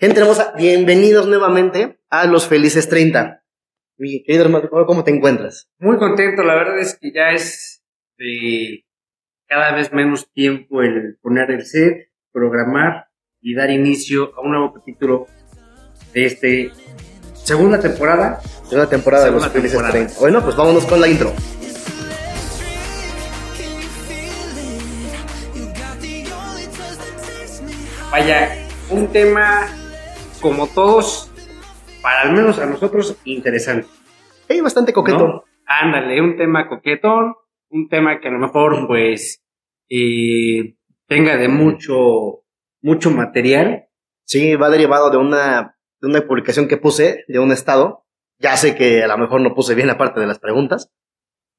Gente hermosa, bienvenidos nuevamente a Los Felices 30. Mi querido hermano, ¿cómo te encuentras? Muy contento, la verdad es que ya es de cada vez menos tiempo el poner el set, programar y dar inicio a un nuevo capítulo de este segunda temporada. Segunda temporada de Los Felices 30. Bueno, pues vámonos con la intro. Vaya, un tema como todos, para al menos a nosotros, interesante. Es bastante coquetón. Ándale, un tema coquetón, un tema que a lo mejor, pues, eh, tenga de mucho, mucho material. Sí, va derivado de una, de una publicación que puse de un estado. Ya sé que a lo mejor no puse bien la parte de las preguntas,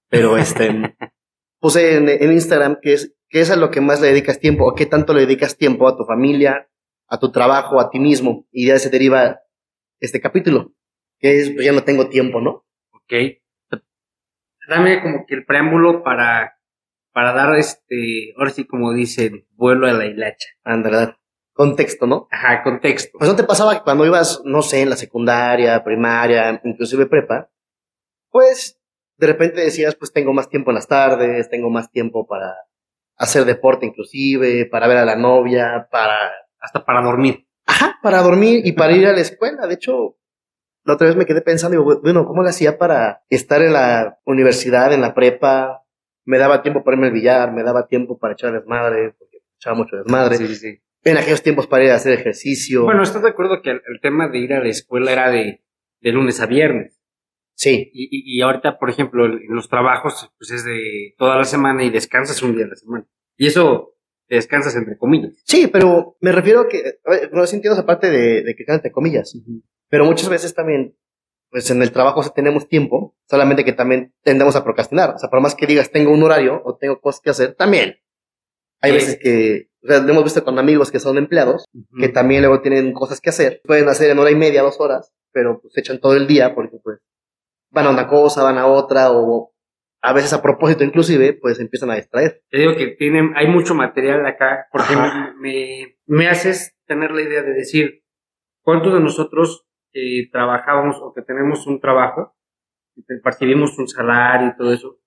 pero este, puse en, en, Instagram que es, que es a lo que más le dedicas tiempo o qué tanto le dedicas tiempo a tu familia, a tu trabajo, a ti mismo, y ya se deriva este capítulo, que es, pues ya no tengo tiempo, ¿no? Ok. Dame como que el preámbulo para, para dar este, ahora sí como dice, vuelo a la hilacha. Andrés, contexto, ¿no? Ajá, contexto. Pues no te pasaba que cuando ibas, no sé, en la secundaria, primaria, inclusive prepa, pues de repente decías, pues tengo más tiempo en las tardes, tengo más tiempo para hacer deporte inclusive, para ver a la novia, para hasta para dormir. Ajá, para dormir y para ir a la escuela. De hecho, la otra vez me quedé pensando, digo, bueno, ¿cómo le hacía para estar en la universidad, en la prepa? Me daba tiempo para irme al billar, me daba tiempo para echar desmadre, porque echaba mucho desmadre. Sí, sí, sí. En aquellos tiempos para ir a hacer ejercicio. Bueno, ¿estás de acuerdo que el, el tema de ir a la escuela era de, de lunes a viernes? Sí. Y, y, y, ahorita, por ejemplo, en los trabajos, pues es de toda la semana y descansas un día a la semana. Y eso te descansas entre comillas. Sí, pero me refiero a que, no entiendo esa parte de, de que entre comillas, uh -huh. pero muchas veces también, pues en el trabajo tenemos tiempo, solamente que también tendemos a procrastinar. O sea, por más que digas tengo un horario o tengo cosas que hacer, también. Hay sí. veces que, o sea, hemos visto con amigos que son empleados, uh -huh. que también luego tienen cosas que hacer, pueden hacer en hora y media, dos horas, pero pues echan todo el día porque pues van a una cosa, van a otra o a veces a propósito inclusive, pues empiezan a distraer. Te digo que tienen, hay mucho material acá, porque me, me, haces tener la idea de decir, ¿cuántos de nosotros eh, trabajamos o que tenemos un trabajo, percibimos un salario y todo eso,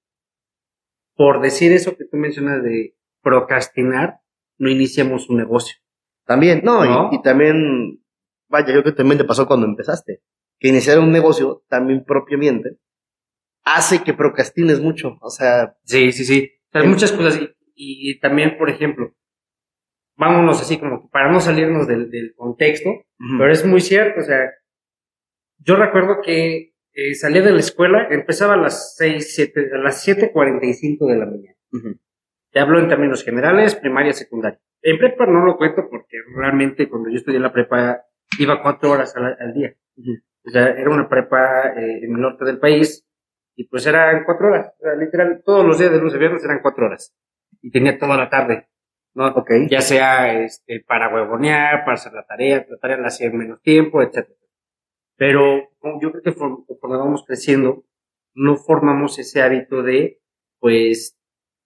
por decir eso que tú mencionas de procrastinar, no iniciamos un negocio? También, no, ¿No? Y, y también, vaya, yo creo que también te pasó cuando empezaste, que iniciar un negocio también propiamente hace que procrastines mucho, o sea... Sí, sí, sí, hay muchas cosas y, y, también, por ejemplo, vámonos así como para no salirnos del, del contexto, uh -huh. pero es muy cierto, o sea, yo recuerdo que eh, salía de la escuela, empezaba a las seis, siete, a las 7.45 de la mañana. Uh -huh. Te hablo en términos generales, primaria, secundaria. En prepa no lo cuento porque realmente cuando yo estudié la prepa iba cuatro horas al, al día. Uh -huh. O sea, era una prepa eh, en el norte del país, y pues eran cuatro horas, sea, literal, todos los días de lunes a viernes eran cuatro horas. Y tenía toda la tarde, ¿no? Okay. Ya sea este, para huevonear, para hacer la tarea, la tarea la hacía en menos tiempo, etc. Pero yo creo que cuando vamos creciendo, no formamos ese hábito de, pues,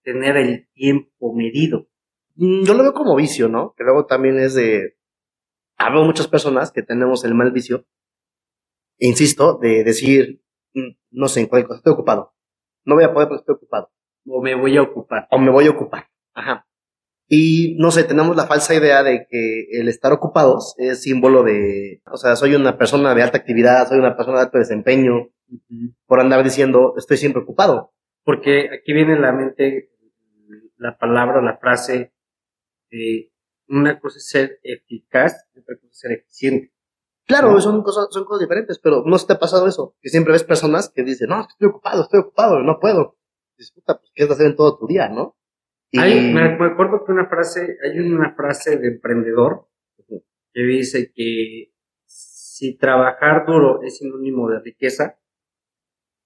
tener el tiempo medido. Mm, Yo lo veo como vicio, ¿no? Que luego también es de... Hablo muchas personas que tenemos el mal vicio, insisto, de decir, no sé, en cuál cosa, estoy ocupado. No voy a poder porque estoy ocupado. O me voy a ocupar. O me voy a ocupar. Ajá. Y no sé, tenemos la falsa idea de que el estar ocupados es símbolo de, o sea, soy una persona de alta actividad, soy una persona de alto desempeño, uh -huh. por andar diciendo, estoy siempre ocupado. Porque aquí viene en la mente la palabra, la frase, eh, una cosa es ser eficaz, otra cosa es ser eficiente. Claro, ¿no? son, cosas, son cosas diferentes, pero no se te ha pasado eso. Que siempre ves personas que dicen, no, estoy ocupado, estoy ocupado, no puedo. Dices, puta, pues, ¿qué vas a hacer en todo tu día, no? Y... Hay, me acuerdo que una frase, hay una frase de emprendedor que dice que si trabajar duro es sinónimo de riqueza,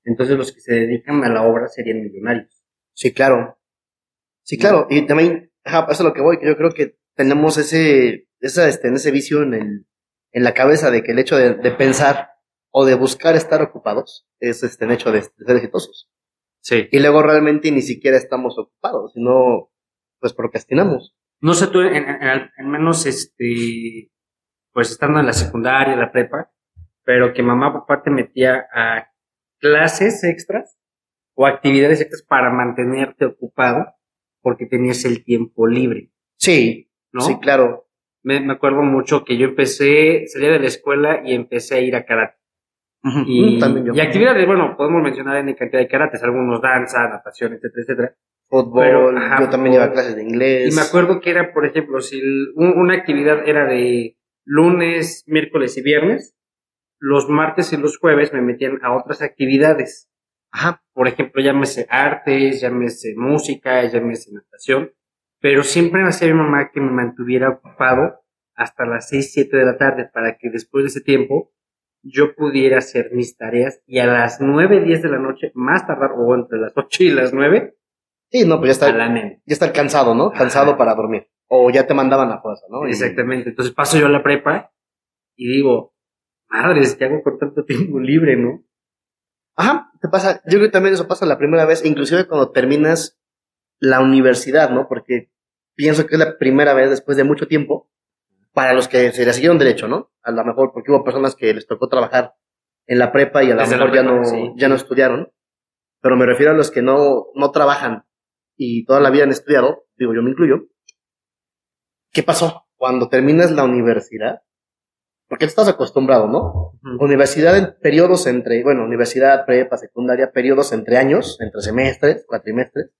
entonces los que se dedican a la obra serían millonarios. Sí, claro. Sí, claro. Y también, ajá, eso es lo que voy, que yo creo que tenemos ese, esa, este, en ese vicio en el, en la cabeza de que el hecho de, de pensar o de buscar estar ocupados es este el hecho de, de, ser exitosos. Sí. Y luego realmente ni siquiera estamos ocupados, sino pues procrastinamos. No sé tú, en, en, en menos este pues estando en la secundaria, la prepa, pero que mamá papá te metía a clases extras o actividades extras para mantenerte ocupado porque tenías el tiempo libre. Sí, ¿no? sí, claro. Me, me acuerdo mucho que yo empecé, salí de la escuela y empecé a ir a karate. Y, mm, yo. y actividades, bueno, podemos mencionar en cantidad de karates, algunos danza, natación, etcétera, etcétera. Fútbol, pero, ajá, yo también fútbol. iba a clases de inglés. Y me acuerdo que era, por ejemplo, si el- un- una actividad era de lunes, miércoles y viernes, los martes y los jueves me metían a otras actividades. Ajá, Por ejemplo, llámese artes, llámese música, llámese natación, pero siempre me hacía mi mamá que me mantuviera ocupado hasta las 6, 7 de la tarde para que después de ese tiempo yo pudiera hacer mis tareas y a las 9, 10 de la noche, más tardar, o entre las 8 y las 9, sí, no, pues ya está, ya estar cansado, ¿no? Cansado para dormir. O ya te mandaban a fuerza, ¿no? Exactamente. Entonces paso yo a la prepa y digo, madres, ¿qué hago con tanto tiempo libre, no? Ajá, te pasa, yo creo que también eso pasa la primera vez, inclusive cuando terminas la universidad, ¿no? Porque pienso que es la primera vez después de mucho tiempo para los que se le siguieron derecho, ¿no? A lo mejor porque hubo personas que les tocó trabajar en la prepa y a lo la mejor ya prepa, no, sí. ya no estudiaron, pero me refiero a los que no, no trabajan y toda la vida han estudiado, digo yo me incluyo. ¿Qué pasó? Cuando terminas la universidad, porque estás acostumbrado, ¿no? Universidad en periodos entre, bueno, universidad, prepa, secundaria, periodos entre años, entre semestres, cuatrimestres,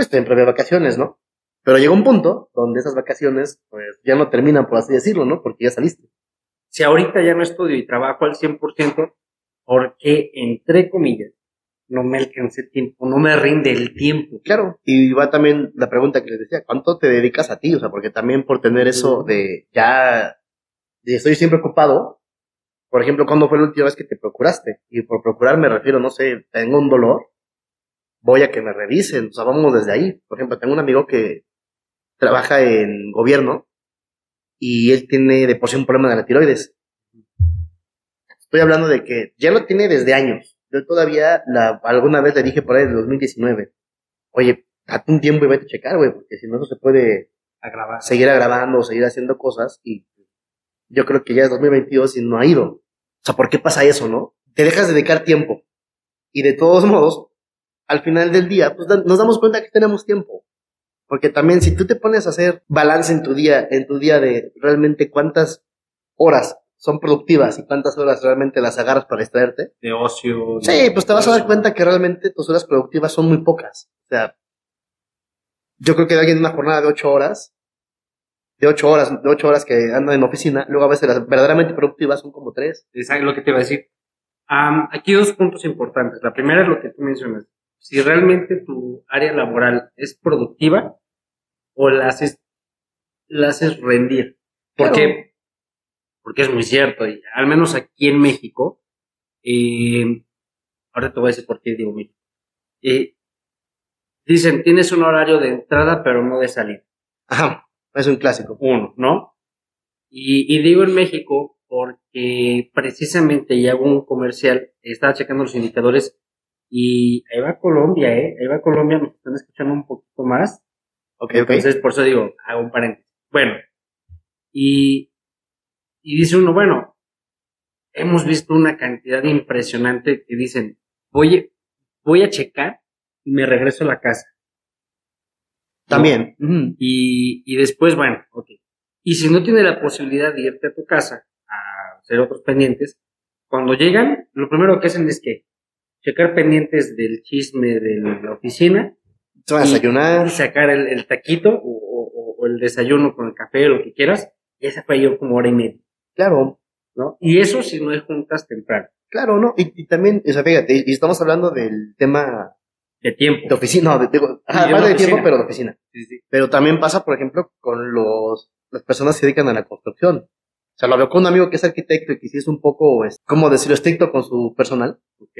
pues siempre había vacaciones, ¿no? Pero llega un punto donde esas vacaciones, pues ya no terminan, por así decirlo, ¿no? Porque ya saliste. Si ahorita ya no estudio y trabajo al 100%, porque, entre comillas, no me alcancé tiempo, no me rinde el tiempo. Claro. Y va también la pregunta que les decía, ¿cuánto te dedicas a ti? O sea, porque también por tener eso de ya, de estoy siempre ocupado, por ejemplo, ¿cuándo fue la última vez que te procuraste? Y por procurar me refiero, no sé, tengo un dolor, voy a que me revisen, o sea, vamos desde ahí. Por ejemplo, tengo un amigo que trabaja en gobierno y él tiene de por sí un problema de la tiroides. Estoy hablando de que ya lo tiene desde años. Yo todavía la, alguna vez le dije por ahí del 2019, oye, date un tiempo y vete a checar, güey, porque si no, no se puede A grabar. seguir grabando o seguir haciendo cosas y yo creo que ya es 2022 y no ha ido. O sea, ¿por qué pasa eso, no? Te dejas de dedicar tiempo y de todos modos, al final del día, pues nos damos cuenta que tenemos tiempo. Porque también si tú te pones a hacer balance en tu día, en tu día de realmente cuántas horas son productivas y cuántas horas realmente las agarras para distraerte, De ocio. Sí, de- pues te vas a dar cuenta que realmente tus horas productivas son muy pocas. O sea, yo creo que de alguien en una jornada de ocho horas, de ocho horas, de ocho horas que anda en oficina, luego a veces las verdaderamente productivas son como tres. Es lo que te iba a decir. Am, aquí dos puntos importantes. La primera es lo que tú mencionas. Si realmente tu área laboral es productiva o la haces, la haces rendir. ¿Por Claro. qué? Porque es muy cierto. Y al menos aquí en México, eh, ahora te voy a decir por qué digo México. Eh, dicen, tienes un horario de entrada pero no de salida. Ajá, es un clásico. Uno, ¿no? Y, y digo en México porque precisamente ya hago un comercial, estaba checando los indicadores y ahí va Colombia, ¿eh? Ahí va Colombia, me están escuchando un poquito más. Ok, ok. Entonces, por eso digo, hago un paréntesis. Bueno, y, y dice uno, bueno, hemos visto una cantidad impresionante que dicen, voy, a- voy a checar y me regreso a la casa. También. Y, y después, bueno, ok. Y si no tiene la posibilidad de irte a tu casa a hacer otros pendientes, cuando llegan, lo primero que hacen es que checar pendientes del chisme de la oficina Se a y- desayunar. y sacar el, el taquito o, o- o el desayuno con el café o lo que quieras. Y esa fue yo como hora y media, Claro, ¿no? Y eso si no es juntas temprano, claro, ¿no? Y, y también, o sea, fíjate, y, estamos hablando del tema de tiempo. de oficina, no, de, digo, en aparte de oficina. tiempo, pero de oficina. Pero también pasa, por ejemplo, con los, las personas que se dedican a la construcción. O sea, lo veo con un amigo que es arquitecto y que sí es un poco, es, como decirlo, estricto con su personal. Ok.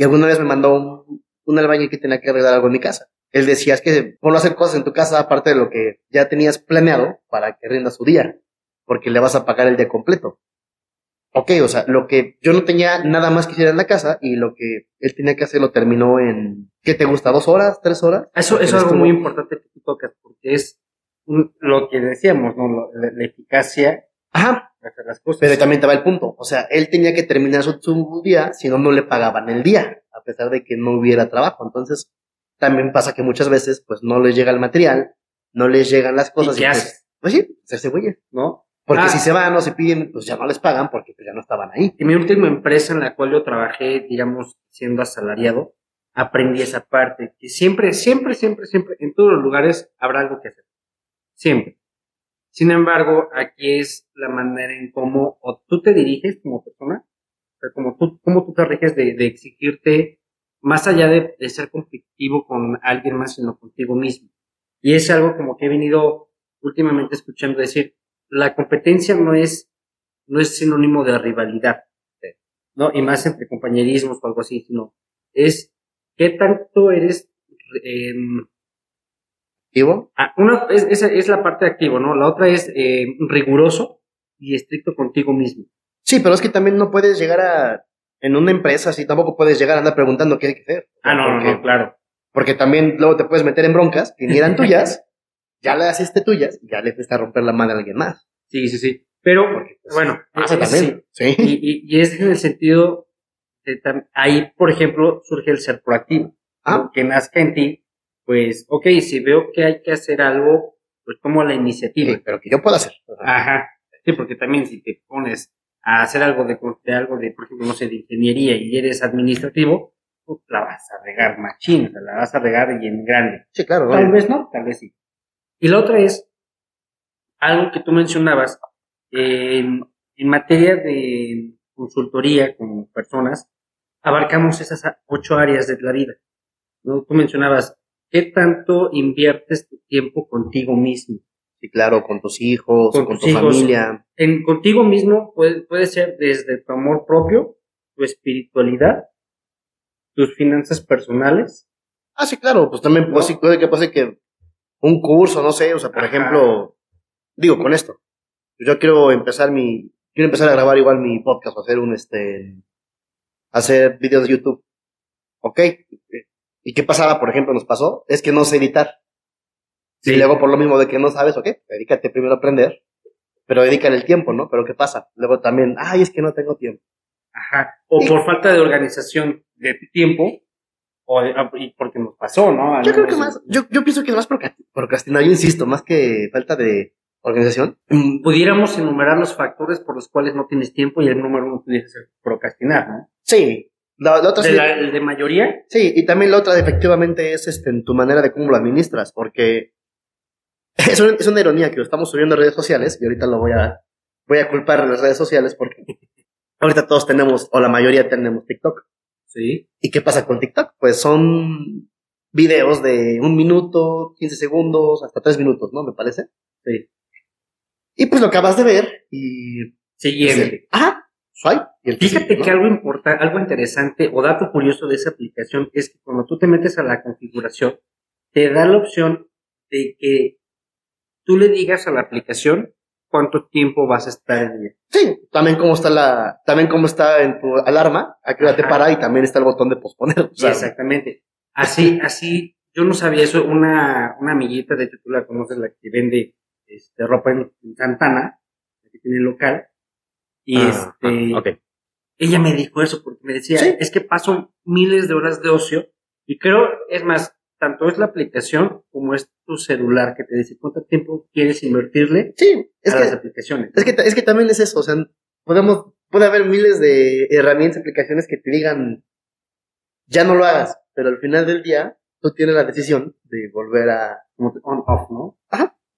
Y alguna vez me mandó un, un albañil que tenía que arreglar algo en mi casa. Él decía, es que ponlo a hacer cosas en tu casa aparte de lo que ya tenías planeado para que rinda su día, porque le vas a pagar el día completo. Ok, o sea, lo que yo no tenía nada más que hacer en la casa y lo que él tenía que hacer lo terminó en, ¿qué te gusta? ¿Dos horas? ¿Tres horas? Eso, eso es algo muy importante que tú tocas, porque es lo que decíamos, ¿no? La, la eficacia Ajá. Pero también estaba el punto. O sea, él tenía que terminar su, su día, si no, no le pagaban el día, a pesar de que no hubiera trabajo. Entonces, también pasa que muchas veces, pues, no les llega el material, no les llegan las cosas. ¿Y qué pues, haces? pues sí, hacerse güey, ¿no? Porque Ah. si se van o se piden, pues ya no les pagan porque pues, ya no estaban ahí. En mi última empresa en la cual yo trabajé, digamos, siendo asalariado, aprendí esa parte, que siempre, siempre, siempre, siempre, en todos los lugares habrá algo que hacer. Siempre. Sin embargo, aquí es la manera en cómo o tú te diriges como persona, o sea, como tú, cómo tú te riges de, de exigirte, más allá de, de ser competitivo con alguien más, sino contigo mismo. Y es algo como que he venido últimamente escuchando decir, la competencia no es, no es sinónimo de rivalidad, ¿no? Y más entre compañerismos o algo así, sino es qué tanto eres, eh, ¿Activo? Ah, una es, esa es la parte de activo, ¿no? La otra es eh, riguroso y estricto contigo mismo. Sí, pero es que también no puedes llegar a, en una empresa así, tampoco puedes llegar a andar preguntando qué hay que hacer. Ah, no, no, porque, no, claro. Porque también luego te puedes meter en broncas que ni eran tuyas, ya las hiciste tuyas, ya le fuiste a romper la madre a alguien más. Sí, sí, sí. Pero, Porque, pues, bueno, pasa también. Sí. sí. Y, y, y es en el sentido, de ahí, por ejemplo, surge el ser proactivo. Ah. Que nazca en ti, pues, ok, si veo que hay que hacer algo, pues tomo la iniciativa. Sí, pero que yo pueda hacer. Ajá. Sí, porque también si te pones a hacer algo de, de algo de, por ejemplo, no sé, de ingeniería y eres administrativo, pues la vas a regar machín, la vas a regar y en grande. Sí, claro. Tal vez no, tal vez sí. Y la otra es algo que tú mencionabas en, en materia de consultoría como personas, abarcamos esas ocho áreas de la vida. ¿no? Tú mencionabas, ¿qué tanto inviertes tu tiempo contigo mismo? Sí, claro, con tus hijos, Con con, tus tu hijos. familia. En contigo mismo puede, puede ser desde tu amor propio, tu espiritualidad, tus finanzas personales. Ah, sí, claro, pues también puede que pase que un curso, no sé, o sea, por Ajá. ejemplo, digo, con esto, yo quiero empezar mi, quiero empezar a grabar igual mi podcast, o hacer un, este, hacer videos de YouTube. ¿Ok? ¿Y qué pasaba, por ejemplo, nos pasó? Es que no sé editar. Sí. Y luego por lo mismo de que no sabes, ok, dedícate primero a aprender, pero dedícale el tiempo, ¿no? Pero ¿qué pasa? Luego también, ay, es que no tengo tiempo. Ajá. O por falta de organización de tu tiempo, o ah, y porque nos pasó, ¿no? Al Yo creo que más, yo, yo pienso que es más procra- procrastinar, yo insisto, más que falta de organización. Mm, Pudiéramos enumerar los factores por los cuales no tienes tiempo y el número uno pudiese ser procrastinar, ¿no? Sí, la, la otra De, sí, la- el de mayoría, sí, y también la otra efectivamente es este, en tu manera de cómo lo administras, porque es una, es una ironía que lo estamos subiendo a redes sociales y ahorita lo voy a, voy a culpar a las redes sociales porque ahorita todos tenemos, o la mayoría tenemos TikTok. sí. ¿Y qué pasa con TikTok? Pues son videos de un minuto, 15 segundos, hasta tres minutos, ¿no? Me parece. Sí. Y pues lo acabas de ver y... Siguiente. Ah, swipe. Y el Fíjate sigue, ¿no? que algo importante, algo interesante o dato curioso de esa aplicación es que cuando tú te metes a la configuración, te da la opción de que tú le digas a la aplicación cuánto tiempo vas a estar en ella. Sí, también cómo está la, también cómo está en tu alarma, a qué hora te para y también está el botón de posponer. Sí, exactamente. Así, así, yo no sabía eso. Una, una amiguita, de hecho tú la conoces, la que vende este, ropa en, en Santana, que tiene el local. Y Ah, este, ah, ok. ella me dijo eso porque me decía, Sí. es que paso miles de horas de ocio y creo, es más, tanto es la aplicación como es tu celular que te dice cuánto tiempo quieres invertirle Sí, es a las que, aplicaciones. es que, es que también es eso, o sea, podemos, puede haber miles de herramientas, aplicaciones que te digan, ya no lo hagas, pero al final del día, tú tienes la decisión de volver a como on off, ¿no?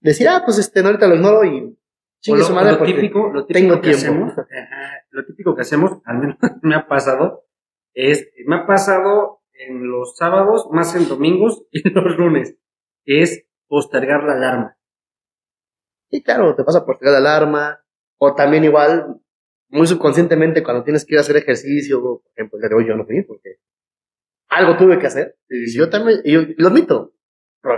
decir, ah, pues este, no, ahorita lo ignoro y Lo, madre lo típico, lo típico tengo que tiempo. hacemos, ajá, lo típico que hacemos, al menos me ha pasado, es, me ha pasado en los sábados, más en domingos y en los lunes, es postergar la alarma. Sí, claro, te pasa por pegar la alarma, o también igual, muy subconscientemente cuando tienes que ir a hacer ejercicio, por ejemplo, el de hoy yo no fui porque algo tuve que hacer, y yo también, y yo lo admito,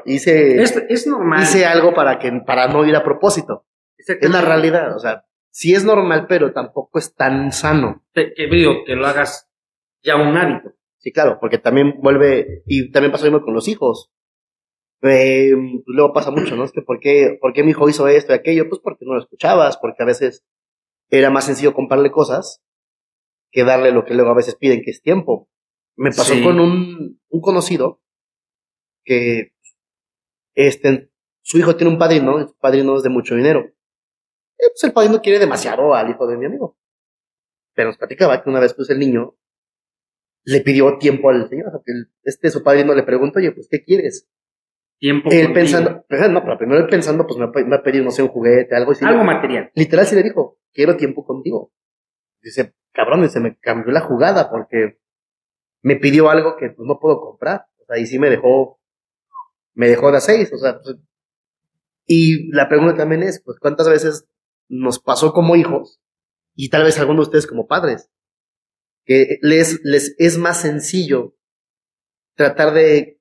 hice, Es, es normal. hice algo para que, para no ir a propósito, es la realidad, o sea, sí es normal, pero tampoco es tan sano. Te- que digo, que lo hagas ya un hábito. Sí, claro, porque también vuelve, y también pasa lo mismo con los hijos. Eh, pues luego pasa mucho, ¿no? Es que ¿por qué, ¿por qué mi hijo hizo esto y aquello? Pues porque no lo escuchabas, porque a veces era más sencillo comprarle cosas que darle lo que luego a veces piden, que es tiempo. Me pasó Sí. con un, un conocido que este, su hijo tiene un padrino, y su padrino es de mucho dinero. Y pues el padrino quiere demasiado al hijo de mi amigo. Pero nos platicaba que una vez pues el niño le pidió tiempo al señor. o sea, que el- este su padrino le preguntó, oye, pues ¿qué quieres? Tiempo Él contigo. pensando, pero no, pero primero él pensando, pues me va a pe- me va a pedir, no sé, un juguete, algo así. Algo material. Literal sí le dijo, quiero tiempo contigo. Dice, cabrón, y se me cambió la jugada porque me pidió algo que pues, no puedo comprar. O sea, y sí me dejó, me dejó de a seis, o sea, pues, y la pregunta también es, pues, ¿cuántas veces nos pasó como hijos y tal vez algunos de ustedes como padres? Que les, les es más sencillo tratar de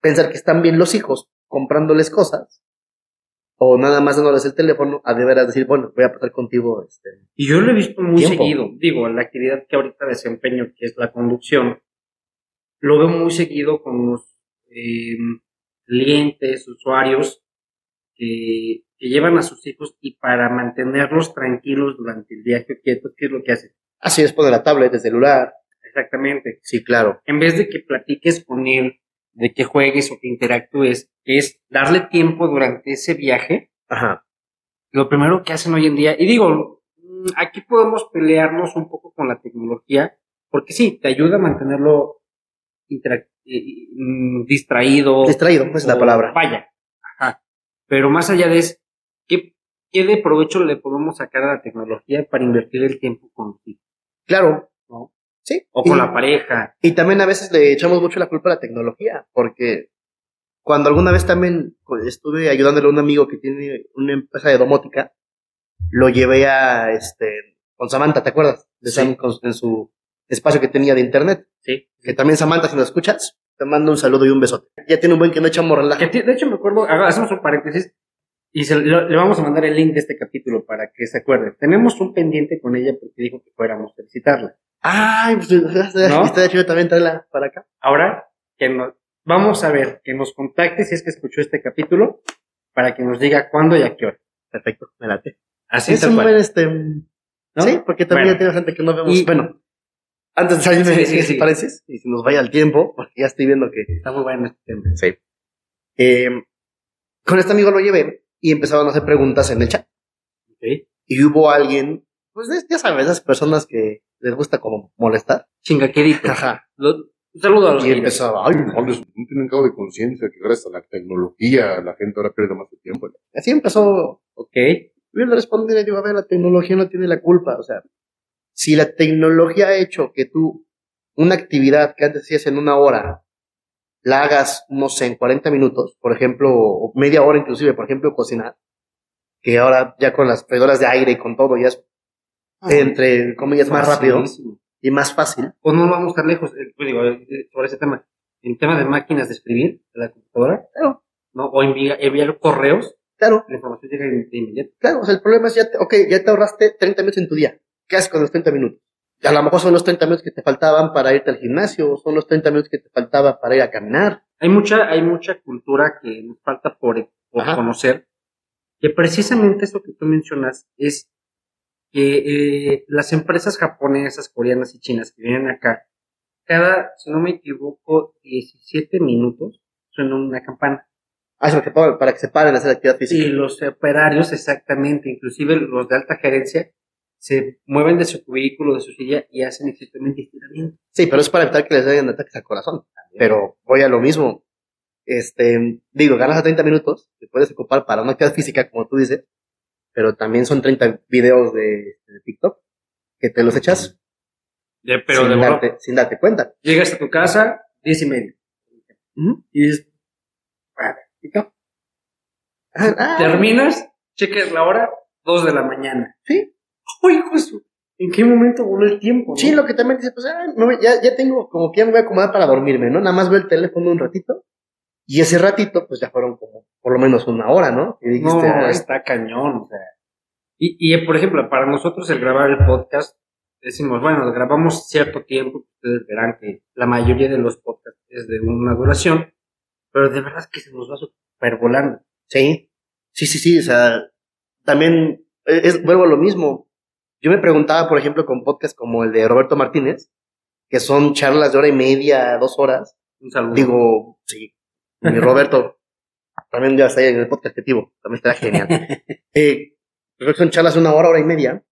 pensar que están bien los hijos comprándoles cosas o nada más dándoles el teléfono a de veras decir, bueno, voy a pasar contigo este, Y yo lo he visto muy Tiempo. seguido. Digo, la actividad que ahorita desempeño, que es la conducción, lo veo muy seguido con los eh, clientes, usuarios que, que llevan a sus hijos y para mantenerlos tranquilos durante el viaje quietos, ¿qué es lo que hacen? Así es, poner la tablet, el celular. Exactamente. Sí, claro. En vez de que platiques con él, de que juegues o que interactúes, es darle tiempo durante ese viaje Ajá. lo primero que hacen hoy en día, y digo, aquí podemos pelearnos un poco con la tecnología, porque sí, te ayuda a mantenerlo interac- eh, mm, distraído. Distraído, esa es la palabra. Vaya. Pero más allá de eso, ¿qué, ¿qué de provecho le podemos sacar a la tecnología para invertir el tiempo contigo? Claro. ¿no? Sí. O con y, la pareja. y también a veces le echamos mucho la culpa a la tecnología, porque cuando alguna vez también estuve ayudándole a un amigo que tiene una empresa de domótica, lo llevé a, este, con Samantha, ¿te acuerdas? De Sí. Sam, con- en su espacio que tenía de internet. Sí. Que también Samantha, si nos escuchas, te mando un saludo y un besote. Ya tiene un buen que no echamos relajo. De hecho, me acuerdo, hacemos un paréntesis y se- lo- le vamos a mandar el link de este capítulo para que se acuerde. Tenemos un pendiente con ella porque dijo que fuéramos a visitarla. Ay, pues, está chido también traerla para acá. Ahora, que nos, vamos a ver, que nos contacte si es que escuchó este capítulo para que nos diga cuándo y a qué hora. Perfecto, me late. Así es un buen, este, ¿no? sí, porque también Bueno. ya tiene gente que no vemos. Y- bueno, antes de salirme Sí, sí, sí. paréntesis, y si nos vaya el tiempo, porque ya estoy viendo que Está muy bueno este tema. Sí. Eh, con este amigo lo llevé y empezaban a hacer preguntas en el chat. Ok. Y hubo alguien, pues es- ya sabes, esas personas que les gusta como molestar. Chingaquerito. Ajá. Lo- un saludo a los Y empezaba, Ay, no, no tienen cabo de conciencia que gracias a la tecnología la gente ahora pierde más tiempo. así empezó. Ok. Yo le respondí y le digo, a ver, la tecnología no tiene la culpa. O sea, si la tecnología ha hecho que tú una actividad que antes hacías en una hora, la hagas, no sé, en 40 minutos, por ejemplo, o media hora inclusive, por ejemplo, cocinar, que ahora ya con las freidoras de aire y con todo ya es, entre comillas, más rápido y más fácil. O no vamos tan lejos, eh, pues digo, eh, sobre ese tema. En tema de máquinas de escribir, de la computadora, Claro, ¿no? O enviar, enviar correos, claro, la información llega de de inmediato. claro. O sea, el problema es ya, te, ok, ya te ahorraste 30 minutos en tu día. ¿Qué haces con los 30 minutos? A lo mejor son los 30 minutos que te faltaban para irte al gimnasio, son los 30 minutos que te faltaba para ir a caminar. Hay mucha, hay mucha cultura que nos falta por, por conocer, que precisamente eso que tú mencionas es que eh, las empresas japonesas, coreanas y chinas que vienen acá, cada, si no me equivoco, 17 minutos suena una campana. Ah, para, para que se paren a hacer actividad física. Y los operarios, exactamente, inclusive los de alta gerencia, se mueven de su cubículo, de su silla y hacen exactamente estiramiento. Sí, pero es para evitar que les den ataques al corazón. Pero voy a lo mismo. Este, digo, ganas a 30 minutos, te puedes ocupar para una actividad física, como tú dices, pero también son 30 videos de, de TikTok que te los echas De- pero sin, de darte, sin darte cuenta. llegas a tu casa, diez y media. Y dices, "Ah, ¿TikTok?". Ah, ah, terminas, cheques la hora, dos de la mañana. Sí. ¡Uy, hijo de su- ¿En qué momento voló el tiempo? no? Sí, lo que también dice, pues ah, no, ya, ya tengo, como que ya me voy a acomodar para dormirme, ¿no? Nada más veo el teléfono un ratito. Y ese ratito, pues ya fueron como por lo menos una hora, ¿no? Y No, dijiste, "Ay, está cañón, o sea. Y, y, por ejemplo, para nosotros el grabar el podcast, decimos, bueno, grabamos cierto tiempo, ustedes verán que la mayoría de los podcasts es de una duración, pero de verdad es que se nos va super volando. Sí, sí, sí, sí, o sea, también es, vuelvo a lo mismo. Yo me preguntaba, por ejemplo, con podcasts como el de Roberto Martínez, que son charlas de hora y media, dos horas. Un saludo. Digo, sí, mi Roberto, también ya está ahí en el podcast activo, también estará genial. eh, creo que son charlas de una hora, hora y media.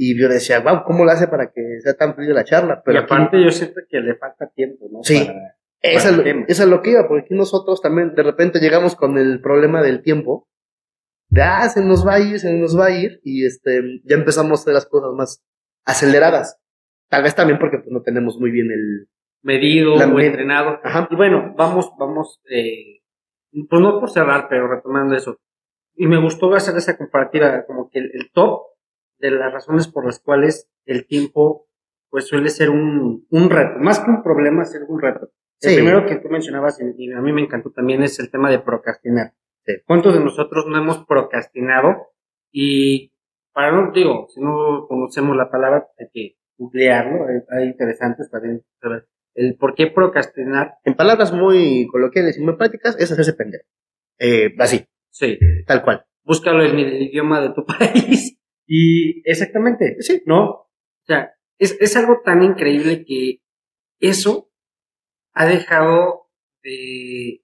Y yo decía, wow, ¿cómo lo hace para que sea tan fluida la charla? Pero y aparte yo siento que le falta tiempo, ¿no? Sí. Para- Esa para es, lo, esa es lo que iba, porque aquí nosotros también de repente llegamos con el problema del tiempo. De, ah, se nos va a ir, se nos va a ir, y este, ya empezamos a hacer las cosas más aceleradas. Tal vez también porque pues, no tenemos muy bien el... medido La o entrenado. Ajá. Y bueno, vamos, vamos, eh, pues no por cerrar, pero retomando eso. Y me gustó hacer esa comparativa, como que el, el top de las razones por las cuales el tiempo, pues suele ser un, un reto, más que un problema, ser un reto. El Sí. primero que tú mencionabas, y, y a mí me encantó también, es el tema de procrastinar. Sí. ¿Cuántos de nosotros no hemos procrastinado? Y para no, digo, si no conocemos la palabra, hay que googlearlo, hay, hay interesantes también saber el por qué procrastinar. En palabras muy coloquiales y muy prácticas, es hacerse pendejo. Eh, así, Sí, tal cual. búscalo en el idioma de tu país. Y exactamente, Sí. ¿no? O sea, es, es algo tan increíble que eso ha dejado de,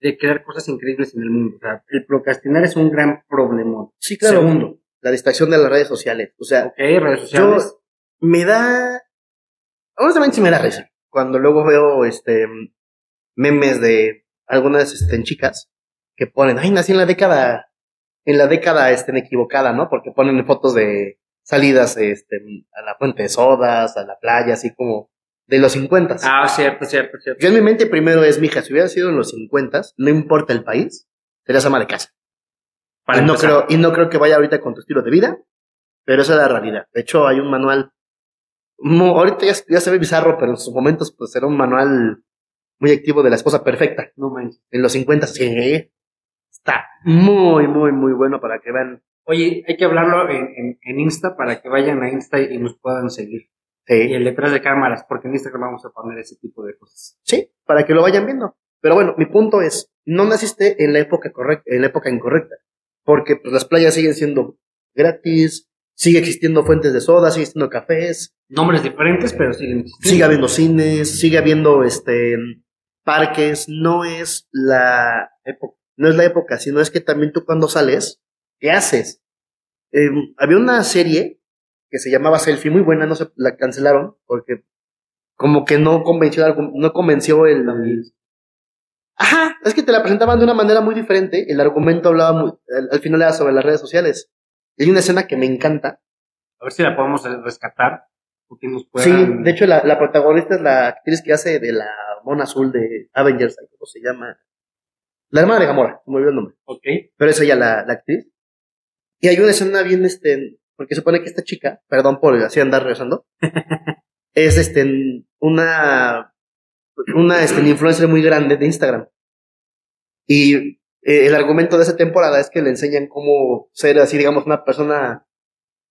de crear cosas increíbles en el mundo. O sea, el procrastinar es un gran problema. Sí, claro. Segundo, La distracción de las redes sociales. O sea, redes sociales. me da. Honestamente, sí me da risa. Cuando luego veo este memes de algunas este, chicas que ponen, ay, nací en la década, en la década este, equivocada, ¿no? Porque ponen fotos de salidas este, a la fuente de sodas, a la playa, así como de los 50. Ah, cierto, cierto, cierto. Yo en mi mente primero es, mija, si hubiera sido en los 50, no importa el país, serías ama de casa. Para y, no creo, y no creo que vaya ahorita con tu estilo de vida, pero esa es la realidad. De hecho, hay un manual, mo- ahorita ya, ya se ve bizarro, pero en sus momentos pues era un manual muy activo de la esposa perfecta. No manches. En los 50, sí. Está muy, muy, muy bueno para que vean. Oye, hay que hablarlo en, en, en Insta para que vayan a Insta y nos puedan seguir. Y el detrás de cámaras, porque en Instagram vamos a poner ese tipo de cosas. sí, para que lo vayan viendo. Pero bueno, mi punto es, no naciste en la época correcta, en la época incorrecta. Porque pues, las playas siguen siendo gratis, sigue existiendo fuentes de soda, sigue existiendo cafés, Nombres diferentes, pero siguen existiendo. sigue habiendo cines, sigue habiendo este parques, no es la época, no es la época, sino es que también tú cuando sales, ¿qué haces? Eh, había una serie que se llamaba Selfie, muy buena, no se la cancelaron porque como que no convenció no convenció el Ajá, es que te la presentaban de una manera muy diferente, el argumento hablaba muy, al, al final era sobre las redes sociales. Y hay una escena que me encanta, A ver si la podemos rescatar. O que nos Sí, de hecho la, la protagonista es la actriz que hace de la mona azul de Avengers, ¿cómo se llama? La hermana de Gamora, se me olvidó el nombre, Ok. pero es ella la, la actriz. Y hay una escena bien, este, porque se supone que esta chica, perdón por así andar regresando, es este, una, una este, influencer muy grande de Instagram. Y eh, el argumento de esa temporada es que le enseñan cómo ser así, digamos, una persona,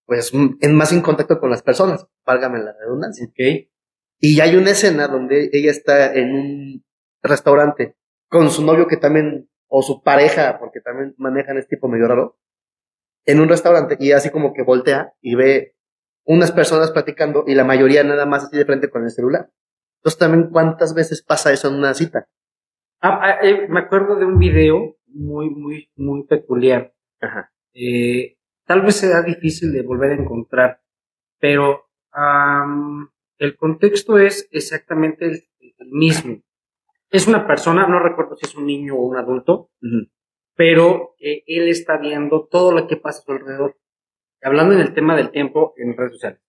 pues, en más en contacto con las personas, válgame la redundancia. Ok. Y hay una escena donde ella está en un restaurante con su novio que también, o su pareja, porque también manejan este tipo medio raro, en un restaurante y así como que voltea y ve unas personas platicando y la mayoría nada más así de frente con el celular. Entonces también cuántas veces pasa eso en una cita. Ah, ah, eh, me acuerdo de un video muy, muy, muy peculiar. Ajá. Eh, tal vez sea difícil de volver a encontrar, pero el contexto es exactamente el, el mismo. Es una persona, no recuerdo si es un niño o un adulto. Pero eh, él está viendo todo lo que pasa a su alrededor. Hablando en el tema del tiempo en redes sociales.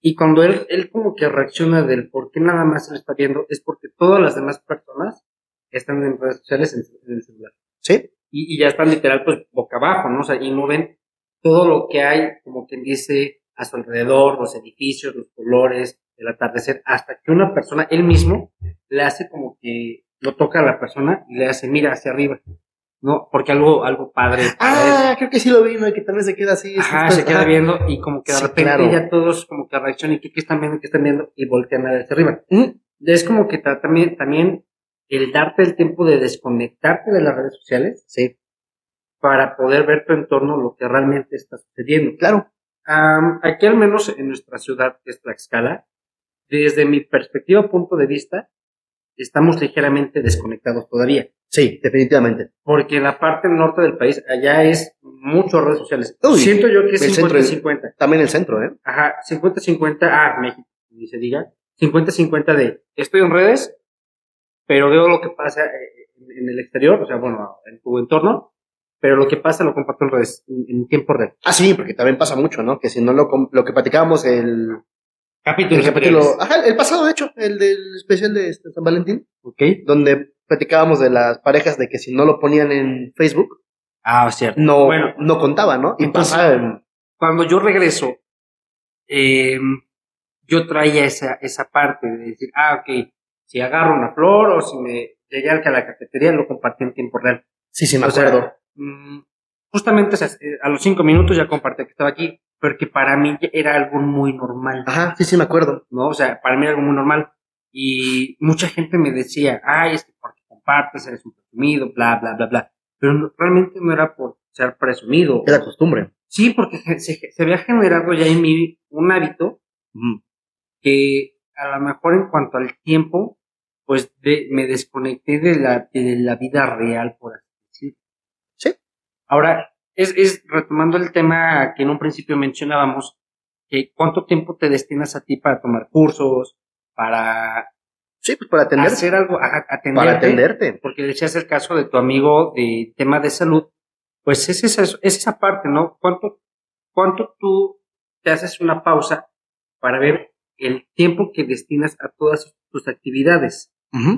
Y cuando él, él como que reacciona del por qué nada más él está viendo, es porque todas las demás personas están en redes sociales en, en el celular. ¿Sí? Y, y ya están literal pues boca abajo, ¿no? O sea, y no ven todo lo que hay, como quien dice, a su alrededor, los edificios, los colores, el atardecer, hasta que una persona, él mismo, le hace como que lo toca a la persona y le hace, mira hacia arriba, ¿no? Porque algo, algo padre. Ah, creo que sí lo vi, ¿no? Y que tal vez se queda así. Ajá, se queda viendo y como que de Sí, repente claro. ya todos como que reaccionan y ¿qué, qué están viendo? ¿Qué están viendo? Y voltean a ver hacia arriba. Mm, Es como que ta- también, también el darte el tiempo de desconectarte de las redes sociales Sí, para poder ver tu entorno, lo que realmente está sucediendo. claro. Am, aquí al menos en nuestra ciudad, que es Tlaxcala, desde mi perspectiva, punto de vista, estamos ligeramente desconectados todavía. Sí, definitivamente. Porque en la parte norte del país, allá es mucho redes sociales. Uy, Siento yo que es el centro es- 50-50. También el centro, ¿eh? Ajá, 50-50, ah, México, ni se diga. 50-50 de estoy en redes, pero veo lo que pasa eh, en, el exterior, o sea, bueno, en tu entorno, pero lo que pasa lo comparto en redes, en, en tiempo real. Ah, sí, porque también pasa mucho, ¿no? Que si no lo, lo que platicábamos el, Capítulo, el capítulo, ajá, el pasado, de hecho, el del especial de este San Valentín, Ok. donde platicábamos de las parejas de que si no lo ponían en Facebook, Ah, cierto. no, Bueno, no contaba, ¿no? Y entonces- cuando yo regreso, eh, yo traía esa, esa parte de decir, ah, ok, si agarro una flor o si me llegué al que a la cafetería, lo compartí en tiempo real. sí, sí, me O acuerdo. mm, justamente eh, a los cinco minutos ya compartí que estaba aquí, porque para mí era algo muy normal, Ajá, sí, sí, me acuerdo. ¿no? O sea, para mí era algo muy normal. Y mucha gente me decía, ay, es que porque compartes, eres un presumido, bla, bla, bla, bla. Pero no- realmente no era por ser presumido. Es la costumbre. Sí, porque se, se- había generado ya en mí un hábito que a lo mejor en cuanto al tiempo, pues de- me desconecté de la, de la vida real, por así decirlo. Sí. Ahora, es, es retomando el tema que en un principio mencionábamos, que cuánto tiempo te destinas a ti para tomar cursos, para Sí, pues para atender, hacer algo, a, atenderte, para atenderte. porque decías el caso de tu amigo de tema de salud, pues es esa, es esa parte, ¿no? ¿Cuánto, ¿Cuánto tú te haces una pausa para ver el tiempo que destinas a todas tus actividades?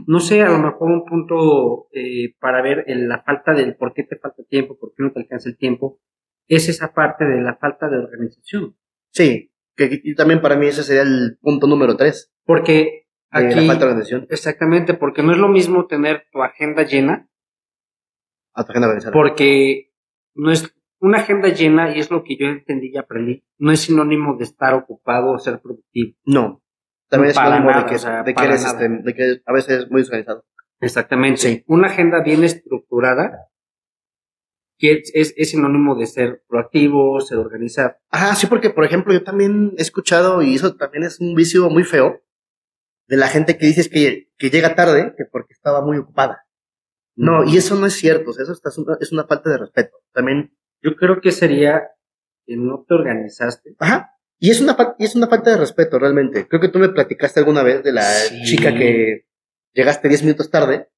No sé, a lo mejor un punto eh, para ver el- la falta del por qué te falta tiempo, por qué no te alcanza el tiempo, es esa parte de la falta de organización. Sí, que, y también para mí ese sería el punto número tres, Porque de aquí... la falta de organización. Exactamente, porque no es lo mismo tener tu agenda llena A tu agenda organizada. porque no es una agenda llena y es lo que yo entendí y aprendí, no es sinónimo de estar ocupado o ser productivo. No. También es sinónimo de que, o sea, de que eres, este, de que a veces es muy desorganizado. Exactamente. Sí. Una agenda bien estructurada que es, es, es sinónimo de ser proactivo, ser organizado. Ajá, sí, porque por ejemplo yo también he escuchado, y eso también es un vicio muy feo, de la gente que dices que, que llega tarde, que porque estaba muy ocupada. No, y eso no es cierto, o sea, eso está- es una, es una falta de respeto. También, Yo creo que sería que no te organizaste. ajá, y es una, y es una falta de respeto realmente. Creo que tú me platicaste alguna vez de la Sí. chica que llegaste 10 minutos tarde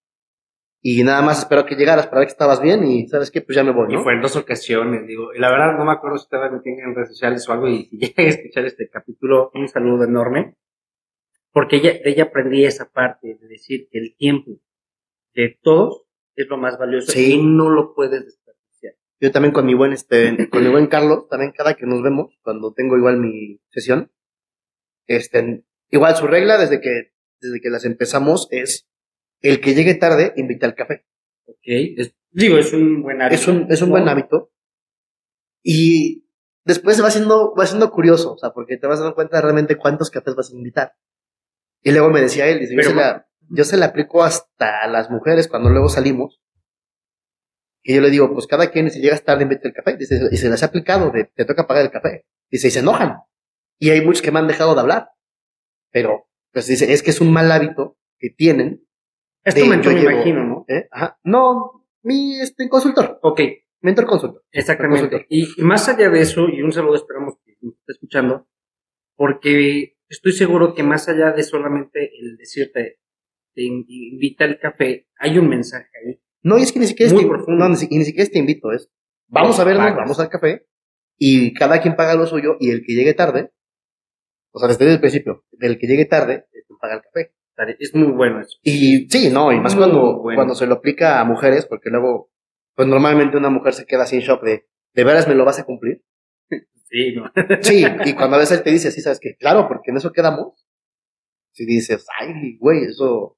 y nada más esperó que llegaras para ver que estabas bien y sabes qué, pues ya me voy, Y ¿no? fue en dos ocasiones, digo. Y la verdad no me acuerdo si estaba metiendo en redes sociales o algo. Y si llegué a escuchar este capítulo, un saludo enorme. Porque ella, de ella aprendí esa parte de decir que el tiempo de todos es lo más valioso Sí. y no lo puedes. Yo también con mi buen, este, con mi buen Carlos, también cada que nos vemos, cuando tengo igual mi sesión, este, igual su regla desde que, desde que las empezamos es el que llegue tarde invita al café. ¿Ok? Es- digo, es un buen hábito. Es un, es un ¿no? buen hábito. Y después va siendo, va siendo curioso, o sea, porque te vas dando cuenta realmente cuántos cafés vas a invitar. Y luego me decía él, dice, yo, se la, yo se la aplico hasta a las mujeres cuando luego salimos. Y yo le digo, pues cada quien, si llegas tarde, invita el café. Dice, y se las ha aplicado, de, te toca pagar el café. Dice, y se enojan. Y hay muchos que me han dejado de hablar. Pero, pues dice, es que es un mal hábito que tienen. Es tu mentor, me imagino, ¿no? ¿eh? Ajá. No, mi este, consultor. Ok, Mentor consultor. exactamente. Consultor. Y, y más allá de eso, y un saludo esperamos que nos esté escuchando, porque estoy seguro que más allá de solamente el decirte, te in- invita al café, hay un mensaje ahí. No, y es que ni siquiera Muy es profundo. no, ni, si- y ni siquiera es te invito, es vamos a vernos, vamos al café y cada quien paga lo suyo y el que llegue tarde, o sea, desde el principio, el que llegue tarde, paga el café. Es muy bueno eso. Y sí, no, y más Muy cuando, bueno. cuando se lo aplica a mujeres, porque luego, pues normalmente una mujer se queda sin shock de, ¿de veras me lo vas a cumplir? Sí, ¿no? Sí, y cuando a veces él te dice así, ¿sabes qué? Claro, porque en eso quedamos. Si dices, ay, güey, eso.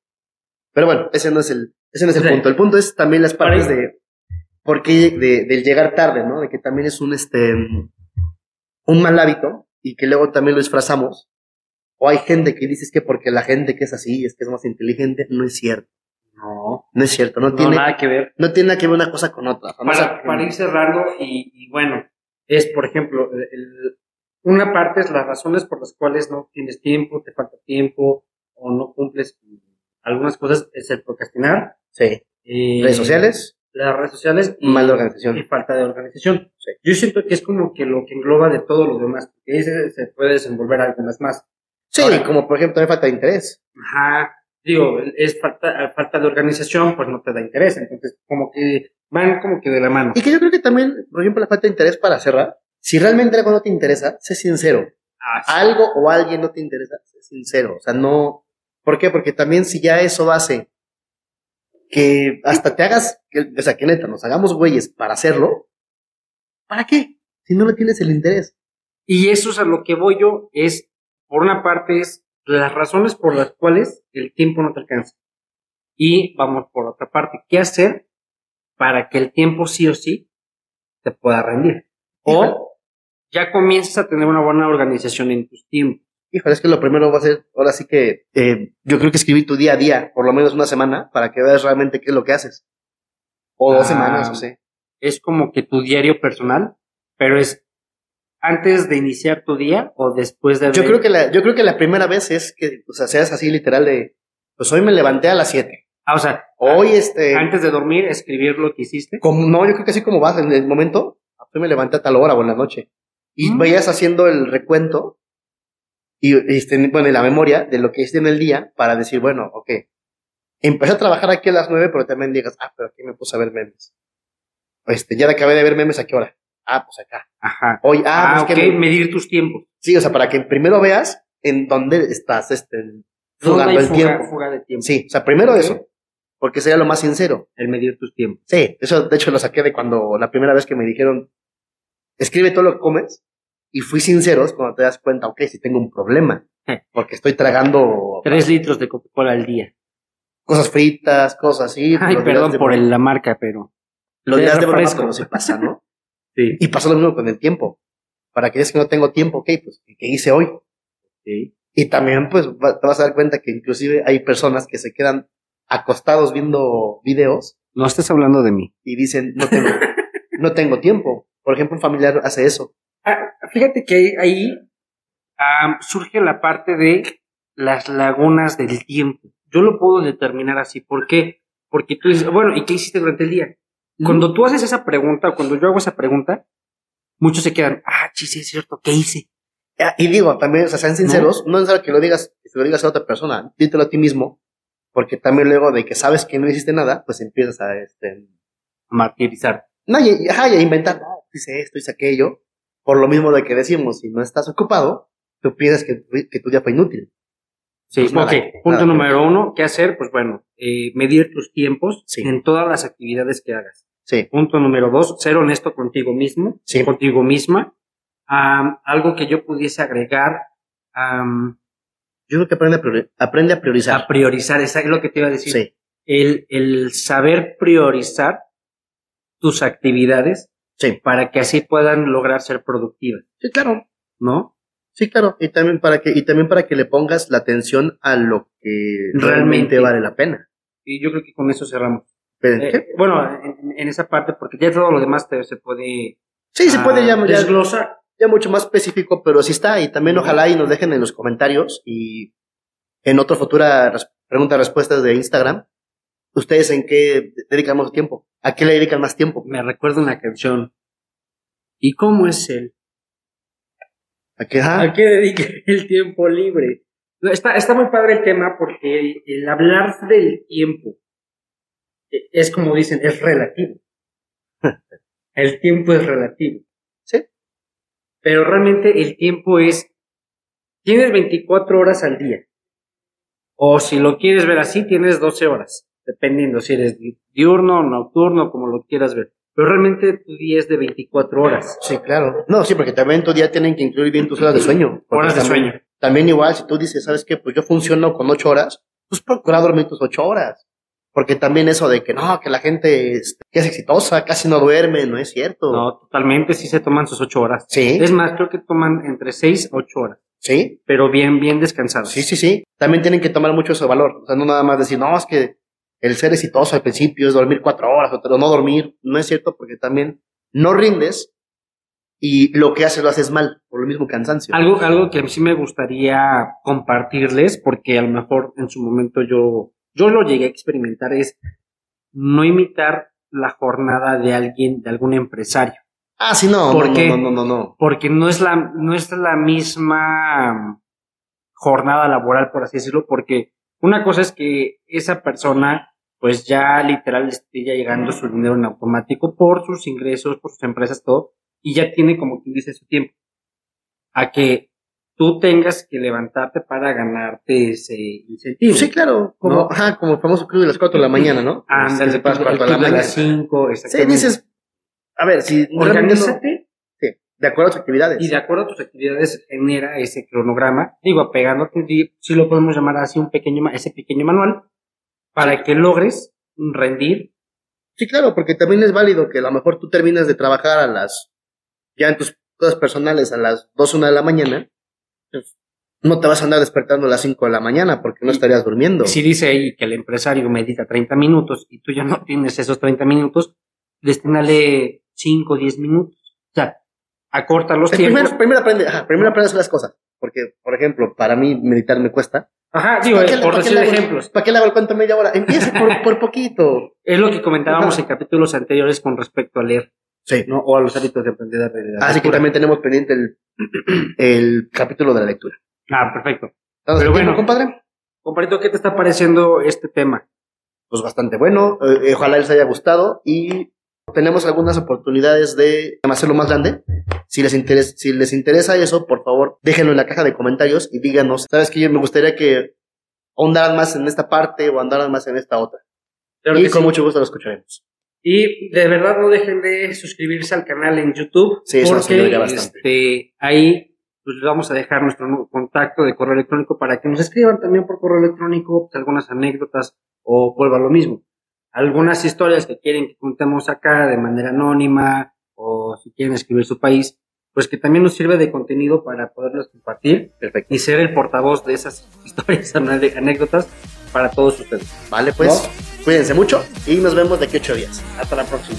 Pero bueno, ese no es el, ese no es el Sí. punto. El punto es también las partes Para- de por qué de, del llegar tarde, ¿no? De que también es un este un mal hábito y que luego también lo disfrazamos. O hay gente que dice es que porque la gente que es así es que es más inteligente, no es cierto. No, No es cierto, no, no tiene nada que ver. no tiene nada que ver una cosa con otra. Para, para ir cerrando, y, y bueno, es por ejemplo, el- el- una parte es las razones por las cuales no tienes tiempo, te falta tiempo o no cumples algunas cosas, es el procrastinar. Sí. Eh, Redes sociales, Las redes sociales y, mal de organización. y falta de organización. Sí. Yo siento que es como que lo que engloba de todo lo demás, porque ahí se, se puede desenvolver algunas más. Sí, Ahora- como por ejemplo también falta de interés. Ajá, digo, es falta, falta de organización, pues no te da interés, entonces como que van como que de la mano. Y que yo creo que también, por ejemplo, la falta de interés para cerrar. Si realmente algo no te interesa, sé sincero. Ah, sí. Algo o alguien no te interesa, sé sincero. O sea, no. ¿Por qué? Porque también si ya eso hace que hasta te hagas, que- o sea, que neta, nos hagamos güeyes para hacerlo, ¿para qué? Si no le tienes el interés. Y eso es a lo que voy yo, es, por una parte, es las razones por las cuales el tiempo no te alcanza. Y vamos por otra parte, ¿qué hacer para que el tiempo sí o sí te pueda rendir? O ya comienzas a tener una buena organización en tus tiempos. Híjole, es que lo primero va a ser, ahora sí que, eh, yo creo que escribir tu día a día, por lo menos una semana, para que veas realmente qué es lo que haces. O dos Ah. semanas, o sea. Es como que tu diario personal, pero es antes de iniciar tu día o después de Yo haber- creo que la, yo creo que la primera vez es que, o sea, seas así literal de, pues hoy me levanté a las 7. Ah, o sea, Hoy, este, antes de dormir, escribir lo que hiciste. como, no, yo creo que así como vas en el momento, hoy me levanté a tal hora o en la noche. Y Mm. vayas haciendo el recuento y, este, bueno, en la memoria de lo que hiciste en el día para decir, bueno, ok, empecé a trabajar aquí a las 9, pero también digas, ah, pero aquí me puse a ver memes. Este, ya acabé de ver memes, ¿a qué hora? Ah, pues acá. Ajá. Hoy, ah, Ah, pues ok, que me- medir tus tiempos. sí, o sea, para que primero veas en dónde estás, este, ¿Dónde jugando el fuga, tiempo. fuga de tiempo? Sí, o sea, primero Ok. eso, porque sería lo más sincero. El medir tus tiempos. Sí, eso de hecho lo saqué de cuando la primera vez que me dijeron, escribe todo lo que comes, y fui sincero es cuando te das cuenta, ok, si tengo un problema, Eh. porque estoy tragando Tres litros de Coca-Cola al día. cosas fritas, cosas así. Ay, perdón por el- la marca, pero. De días de broma cuando se pasa, ¿no? Sí. Y pasó lo mismo con el tiempo. Para que digas que no tengo tiempo, ok, pues, ¿qué hice hoy? sí. Y también, pues, te vas a dar cuenta que inclusive hay personas que se quedan acostados viendo videos No estés hablando de mí. y dicen, no tengo, no tengo tiempo. Por ejemplo, un familiar hace eso. Ah, fíjate que ahí, ah, surge la parte de las lagunas del tiempo. Yo lo puedo determinar así. ¿Por qué? Porque tú dices, bueno, ¿y qué hiciste durante el día? Cuando tú haces esa pregunta, o cuando yo hago esa pregunta, muchos se quedan, ah, sí, sí, es cierto, ¿qué hice? Ah, Y digo, también, o sea, sean sinceros, no, es necesario que lo digas, que lo digas a otra persona, dítelo a ti mismo, porque también luego de que sabes que no hiciste nada, pues empiezas a, este, Martirizar. no, y, y- ajá, y a inventar, no, hice esto, hice aquello, por lo mismo de que decimos, si no estás ocupado, tú piensas que, tu- que tu día fue inútil. Sí, Pues nada, ok. nada Punto número uno, ¿qué hacer? Pues bueno, eh, medir tus tiempos Sí. en todas las actividades que hagas. Sí, Punto número dos, ser honesto contigo mismo, Sí. contigo misma. Algo que yo pudiese agregar, yo creo que aprende a, priori- aprende a priorizar. a priorizar, es lo que te iba a decir. Sí, El, el saber priorizar tus actividades sí, para que así puedan lograr ser productivas, sí, claro. ¿no? Sí, claro, y también para que, y también para que le pongas la atención a lo que realmente, Realmente. vale la pena. Y yo creo que con eso cerramos. Eh, bueno, en, en esa parte, porque ya todo lo demás te- se puede Sí, se puede ah, ya, ya, desglosar. ya mucho más específico, pero sí está. Y también ojalá y nos dejen en los comentarios y en otra futura res- preguntas-respuestas de Instagram, ustedes en qué dedican más tiempo, a qué le dedican más tiempo, Me recuerda una canción. ¿Y cómo es él? a qué, ajá, ¿A qué dedica el tiempo libre? No, Está, está muy padre el tema porque el, el hablar del tiempo eh, es como dicen, es relativo. El tiempo es relativo. Sí. Pero realmente el tiempo es, tienes 24 horas al día. O si lo quieres ver así, tienes 12 horas, dependiendo si eres di- diurno, nocturno, como lo quieras ver. Pero realmente tu día es de 24 horas. sí, claro. No, sí, porque también tu día tienen que incluir bien tus horas de sueño. Horas de también- sueño. También igual, si tú dices, ¿sabes qué? Pues yo funciono con ocho horas, pues procura dormir tus ocho horas. Porque también eso de que no, que la gente este, que es exitosa, casi no duerme, no es cierto. No, totalmente sí se toman sus 8 horas. Sí, Es más, creo que toman entre 6 a 8 horas, sí, pero bien, bien descansados. sí, sí, sí. También tienen que tomar mucho ese valor. O sea, no nada más decir, no, es que el ser exitoso al principio es dormir cuatro horas, pero no dormir. No es cierto porque también no rindes y lo que haces lo haces mal, por lo mismo cansancio. Algo, algo que sí me gustaría compartirles, porque a lo mejor en su momento yo, yo lo llegué a experimentar, es no imitar la jornada de alguien, de algún empresario. Ah, sí, no, ¿Por no, qué? no, no, no, no. Porque no es la, no es la misma jornada laboral, por así decirlo, porque una cosa es que esa persona, pues ya literal esté ya llegando su dinero en automático por sus ingresos, por sus empresas, todo, y ya tiene como quien dice su tiempo. A que tú tengas que levantarte para ganarte ese incentivo. Sí, claro, como, ¿No? ajá, como el famoso club de las 4 de la mañana, ¿no? Ándale, Sí, el para las club 4 de la de mañana. las 5, Sí, exactamente. dices, a ver, si Organízate sí, de acuerdo a tus actividades. y de acuerdo a tus actividades genera ese cronograma, digo, apegándote, di- si lo podemos llamar así, un pequeño, ese pequeño manual, para que logres rendir. Sí, claro, porque también es válido que a lo mejor tú terminas de trabajar a las, ya en tus cosas personales a las 2, 1 de la mañana, pues, no te vas a andar despertando a las 5 de la mañana porque no estarías durmiendo. Si dice ahí que el empresario medita 30 minutos y tú ya no tienes esos 30 minutos, destínale 5 o 10 minutos. O sea, acorta los tiempos. primero, primero aprende, ajá, primero aprende a hacer las cosas. Porque, por ejemplo, para mí meditar me cuesta. Ajá, digo, ¿Para qué es le- por decir ejemplos. ¿Para qué le hago el cuento media hora? Empiece por, por poquito. Es lo que comentábamos Ajá. en capítulos anteriores con respecto a leer, Sí. ¿no? O a los hábitos de emprendedor. de la Así que también tenemos pendiente el, el capítulo de la lectura. Ah, perfecto. ¿Estamos Pero bueno. compadre? Compadrito, ¿qué te está pareciendo este tema? Pues bastante bueno. eh, ojalá les haya gustado y tenemos algunas oportunidades de hacerlo más grande. Si les, interesa, si les interesa eso, por favor, déjenlo en la caja de comentarios y díganos, ¿sabes que Yo me gustaría que ahondaran más en esta parte o andaran más en esta otra. Claro y que con sí. mucho gusto lo escucharemos. Y de verdad no dejen de suscribirse al canal en YouTube. Sí, eso porque este, ahí pues, les vamos a dejar nuestro nu- contacto de correo electrónico para que nos escriban también por correo electrónico pues, algunas anécdotas o vuelva lo mismo. Algunas historias que quieren que contemos acá de manera anónima o si quieren escribir su país, pues que también nos sirve de contenido para poderlos compartir Perfecto. y ser el portavoz de esas historias, anécdotas para todos ustedes. Vale, pues, cuídense mucho y nos vemos de aquí ocho días. Hasta la próxima.